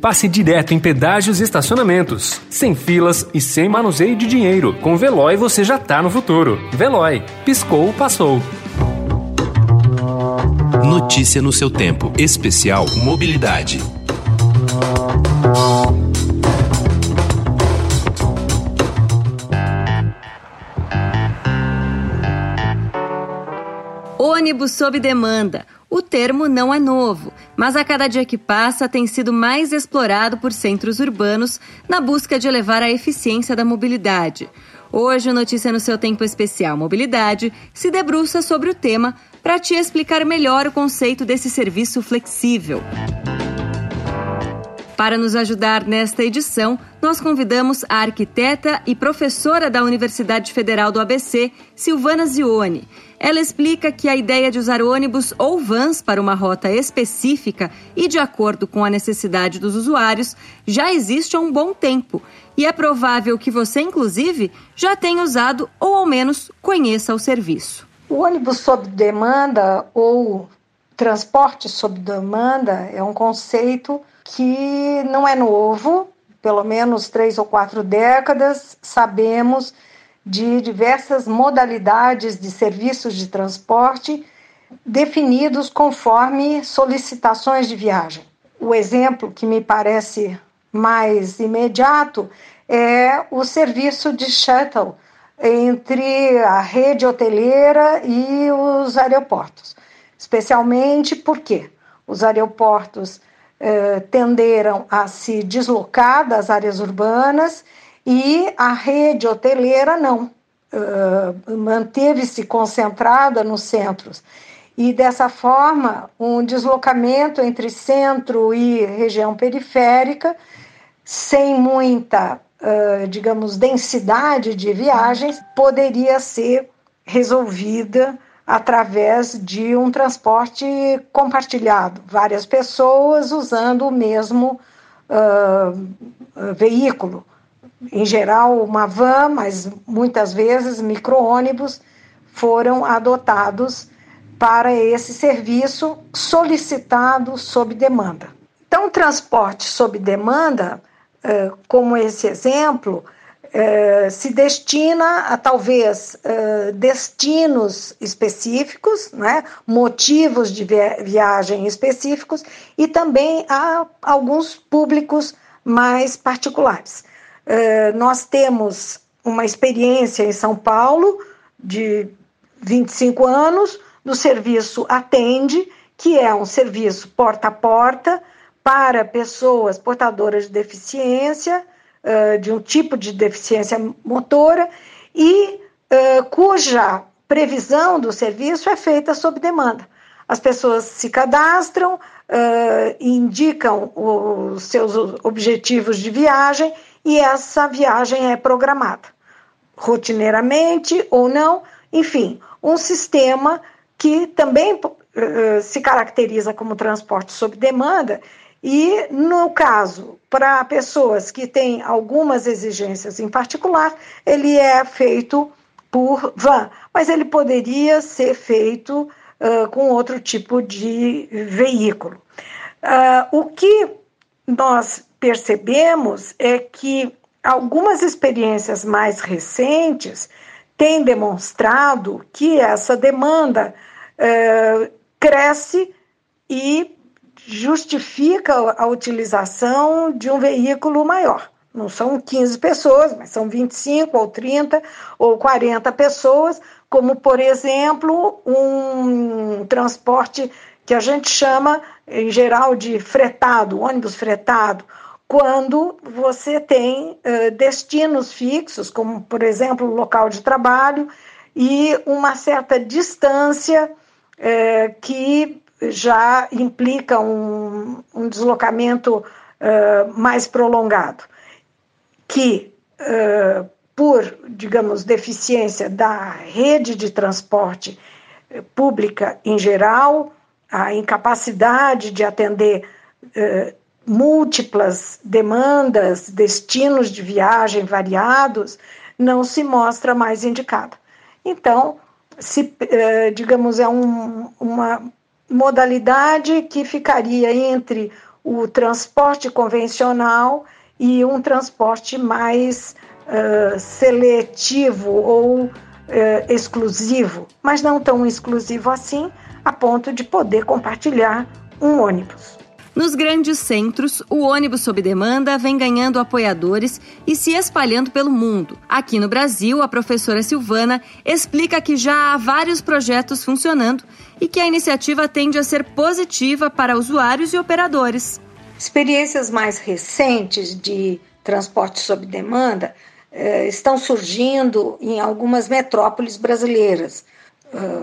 Passe direto em pedágios e estacionamentos, sem filas e sem manuseio de dinheiro. Com Veloy você já tá no futuro. Veloy, piscou, passou. Notícia no seu tempo. Especial Mobilidade. Ônibus sob demanda. O termo não é novo, mas a cada dia que passa tem sido mais explorado por centros urbanos na busca de elevar a eficiência da mobilidade. Hoje, Notícia no seu Tempo Especial Mobilidade se debruça sobre o tema para te explicar melhor o conceito desse serviço flexível. Para nos ajudar nesta edição, nós convidamos a arquiteta e professora da Universidade Federal do ABC, Silvana Zione. Ela explica que a ideia de usar ônibus ou vans para uma rota específica e de acordo com a necessidade dos usuários já existe há um bom tempo. E é provável que você, inclusive, já tenha usado ou ao menos conheça o serviço. O ônibus sob demanda ou transporte sob demanda é um conceito que não é novo, pelo menos três ou quatro décadas, sabemos de diversas modalidades de serviços de transporte definidos conforme solicitações de viagem. O exemplo que me parece mais imediato é o serviço de shuttle entre a rede hoteleira e os aeroportos, especialmente porque os aeroportos eh, tenderam a se deslocar das áreas urbanas e a rede hoteleira não. Uh, manteve-se concentrada nos centros. E dessa forma, um deslocamento entre centro e região periférica, sem muita, uh, digamos, densidade de viagens, poderia ser resolvida através de um transporte compartilhado, várias pessoas usando o mesmo uh, veículo. Em geral, uma van, mas muitas vezes micro-ônibus foram adotados para esse serviço solicitado sob demanda. Então, transporte sob demanda, uh, como esse exemplo, eh, se destina a talvez uh, destinos específicos, né, motivos de viagem específicos e também a alguns públicos mais particulares. Uh, nós temos uma experiência em São Paulo de 25 anos do serviço Atende, que é um serviço porta a porta para pessoas portadoras de deficiência de um tipo de deficiência motora e uh, cuja previsão do serviço é feita sob demanda. As pessoas se cadastram, indicam os seus objetivos de viagem e essa viagem é programada, rotineiramente ou não, enfim, um sistema que também uh, se caracteriza como transporte sob demanda e, no caso, para pessoas que têm algumas exigências em particular, ele é feito por van, mas ele poderia ser feito uh, com outro tipo de veículo. Uh, o que nós percebemos é que algumas experiências mais recentes têm demonstrado que essa demanda uh, cresce e justifica a utilização de um veículo maior. Não são 15 pessoas, mas são 25 ou 30 ou 40 pessoas, como, por exemplo, um transporte que a gente chama, em geral, de fretado, ônibus fretado, quando você tem uh, destinos fixos, como, por exemplo, o local de trabalho, e uma certa distância uh, que já implica um, um deslocamento uh, mais prolongado, que, por, digamos, deficiência da rede de transporte pública em geral, a incapacidade de atender múltiplas demandas, destinos de viagem variados, não se mostra mais indicada. Então, se, digamos, é um, uma modalidade que ficaria entre o transporte convencional e um transporte mais uh, seletivo ou uh, exclusivo, mas não tão exclusivo assim, a ponto de poder compartilhar um ônibus. Nos grandes centros, o ônibus sob demanda vem ganhando apoiadores e se espalhando pelo mundo. Aqui no Brasil, a professora Silvana explica que já há vários projetos funcionando e que a iniciativa tende a ser positiva para usuários e operadores. Experiências mais recentes de transporte sob demanda eh, estão surgindo em algumas metrópoles brasileiras,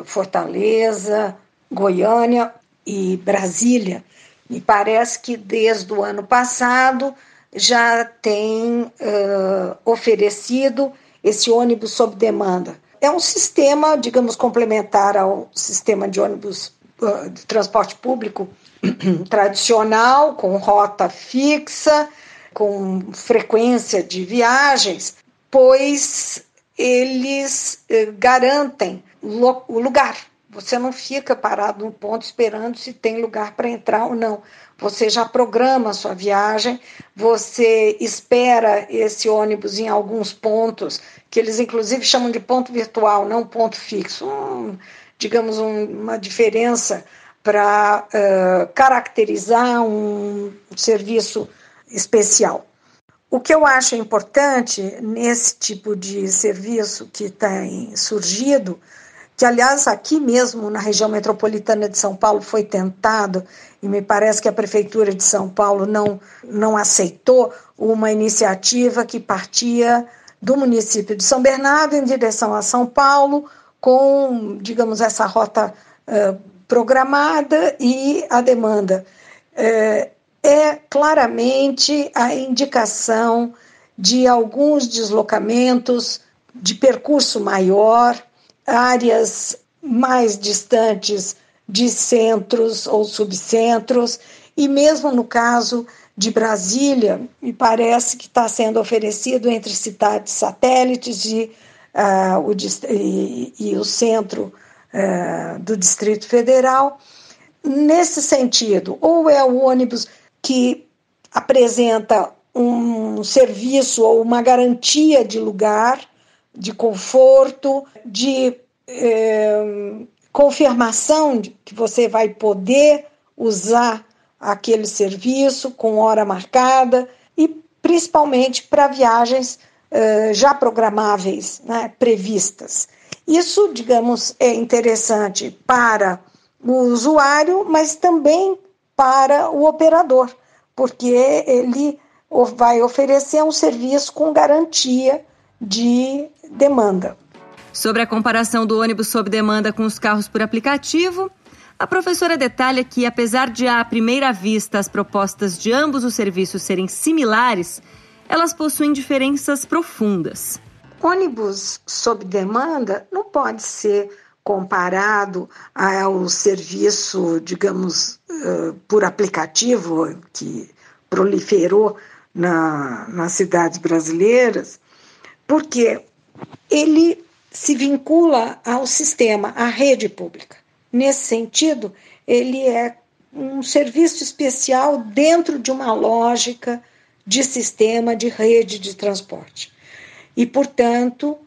Fortaleza, Goiânia e Brasília. Me parece que desde o ano passado já tem uh, oferecido esse ônibus sob demanda. É um sistema, digamos, complementar ao sistema de ônibus uh, de transporte público tradicional, com rota fixa, com frequência de viagens, pois eles uh, garantem o lugar você não fica parado num ponto esperando se tem lugar para entrar ou não. Você já programa a sua viagem, você espera esse ônibus em alguns pontos, que eles inclusive chamam de ponto virtual, não ponto fixo. Um, digamos, um, uma diferença para uh, caracterizar um serviço especial. O que eu acho importante nesse tipo de serviço que tem surgido que aliás aqui mesmo na região metropolitana de São Paulo foi tentado e me parece que a prefeitura de São Paulo não não aceitou uma iniciativa que partia do município de São Bernardo em direção a São Paulo com digamos essa rota uh, programada e a demanda. É claramente a indicação de alguns deslocamentos de percurso maior áreas mais distantes de centros ou subcentros, e mesmo no caso de Brasília, me parece que está sendo oferecido entre cidades satélites e, uh, o, e, e, o centro uh, do Distrito Federal. Nesse sentido, ou é o ônibus que apresenta um serviço ou uma garantia de lugar, de conforto, de é, confirmação de que você vai poder usar aquele serviço com hora marcada e principalmente para viagens é, já programáveis, né, previstas. Isso, digamos, é interessante para o usuário, mas também para o operador, porque ele vai oferecer um serviço com garantia de demanda. Sobre a comparação do ônibus sob demanda com os carros por aplicativo, a professora detalha que, apesar de à primeira vista as propostas de ambos os serviços serem similares, elas possuem diferenças profundas. Ônibus sob demanda não pode ser comparado ao serviço, digamos, por aplicativo que proliferou na, nas cidades brasileiras, porque ele se vincula ao sistema, à rede pública. Nesse sentido, ele é um serviço especial dentro de uma lógica de sistema de rede de transporte. E, portanto,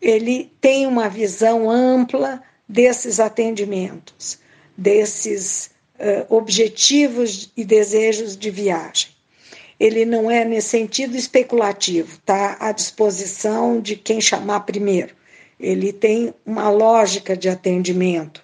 ele tem uma visão ampla desses atendimentos, desses uh, objetivos e desejos de viagem ele não é nesse sentido especulativo, está à disposição de quem chamar primeiro. Ele tem uma lógica de atendimento.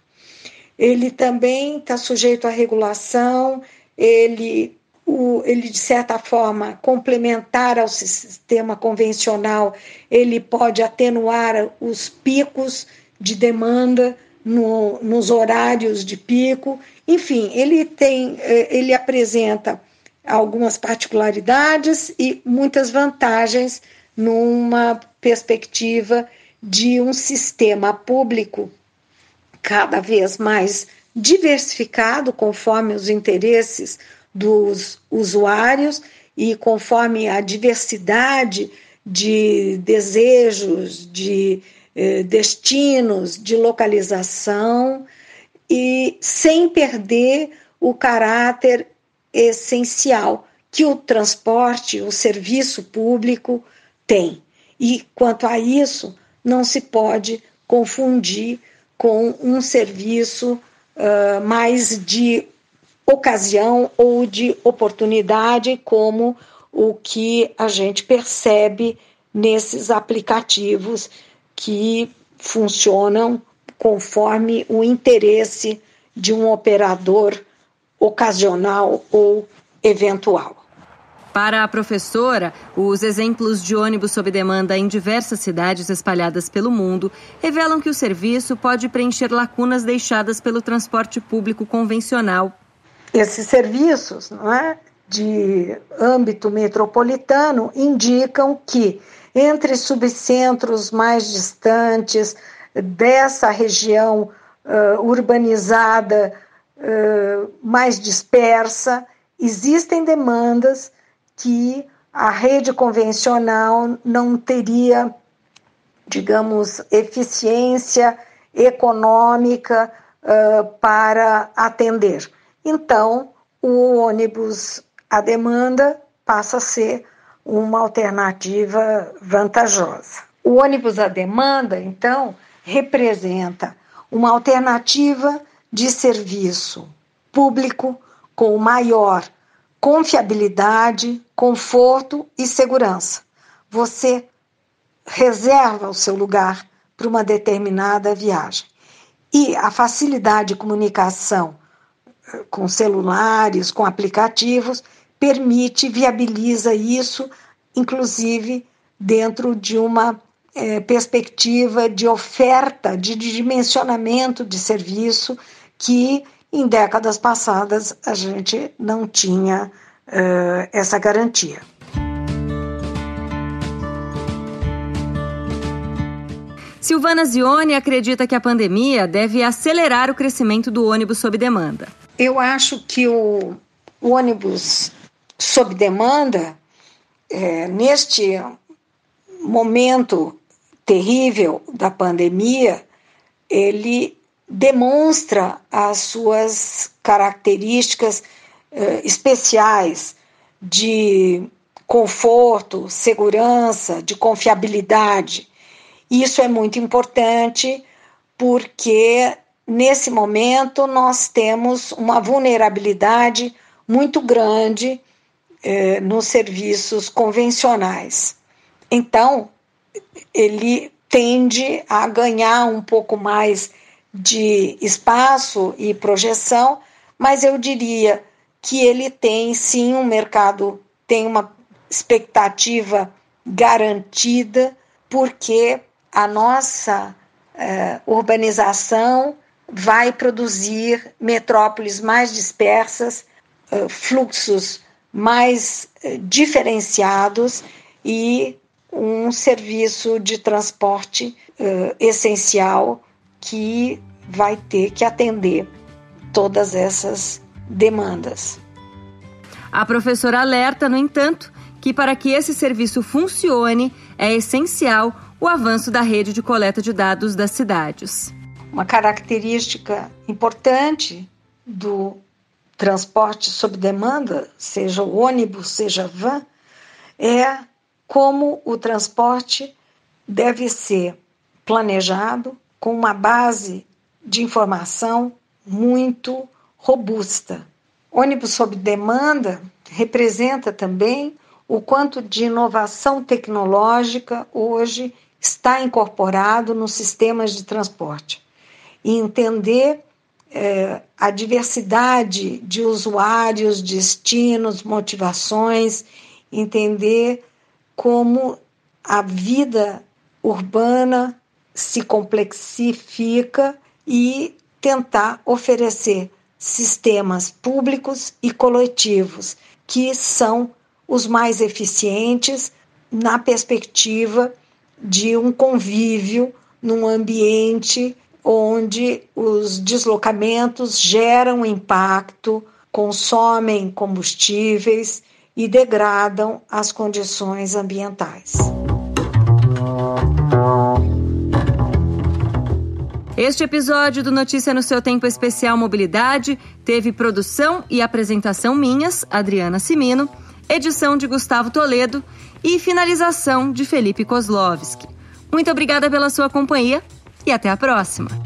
Ele também está sujeito à regulação, ele, o, ele, de certa forma, complementar ao sistema convencional, ele pode atenuar os picos de demanda no, nos horários de pico. Enfim, ele tem, eh, ele apresenta algumas particularidades e muitas vantagens numa perspectiva de um sistema público cada vez mais diversificado conforme os interesses dos usuários e conforme a diversidade de desejos, de eh, destinos, de localização e sem perder o caráter essencial que o transporte, o serviço público tem. E quanto a isso, não se pode confundir com um serviço uh, mais de ocasião ou de oportunidade, como o que a gente percebe nesses aplicativos que funcionam conforme o interesse de um operador ocasional ou eventual. Para a professora, os exemplos de ônibus sob demanda em diversas cidades espalhadas pelo mundo revelam que o serviço pode preencher lacunas deixadas pelo transporte público convencional. Esses serviços não é, de âmbito metropolitano indicam que entre subcentros mais distantes dessa região uh, urbanizada mais dispersa, existem demandas que a rede convencional não teria, digamos, eficiência econômica uh, para atender. Então, o ônibus à demanda passa a ser uma alternativa vantajosa. O ônibus à demanda, então, representa uma alternativa de serviço público com maior confiabilidade, conforto e segurança. Você reserva o seu lugar para uma determinada viagem. E a facilidade de comunicação eh, com celulares, com aplicativos, permite, viabiliza isso, inclusive dentro de uma é, perspectiva de oferta, de dimensionamento de serviço que em décadas passadas a gente não tinha uh, essa garantia. Silvana Zione acredita que a pandemia deve acelerar o crescimento do ônibus sob demanda. Eu acho que o, o ônibus sob demanda, é, neste momento terrível da pandemia, ele demonstra as suas características eh, especiais de conforto, segurança, de confiabilidade. Isso é muito importante porque nesse momento nós temos uma vulnerabilidade muito grande eh, nos serviços convencionais. Então, ele tende a ganhar um pouco mais de espaço e projeção, mas eu diria que ele tem sim um mercado, tem uma expectativa garantida, porque a nossa eh, urbanização vai produzir metrópoles mais dispersas, eh, fluxos mais eh, diferenciados e um serviço de transporte uh, essencial que vai ter que atender todas essas demandas. A professora alerta, no entanto, que para que esse serviço funcione é essencial o avanço da rede de coleta de dados das cidades. Uma característica importante do transporte sob demanda, seja o ônibus, seja van, é como o transporte deve ser planejado com uma base de informação muito robusta. Ônibus sob demanda representa também o quanto de inovação tecnológica hoje está incorporado nos sistemas de transporte. E entender é, a diversidade de usuários, destinos, motivações, entender como a vida urbana se complexifica e tentar oferecer sistemas públicos e coletivos que são os mais eficientes na perspectiva de um convívio num ambiente onde os deslocamentos geram impacto, consomem combustíveis e degradam as condições ambientais. Este episódio do Notícia no seu Tempo Especial Mobilidade teve produção e apresentação minhas, Adriana Simino, edição de Gustavo Toledo e finalização de Felipe Kozlovski. Muito obrigada pela sua companhia e até a próxima.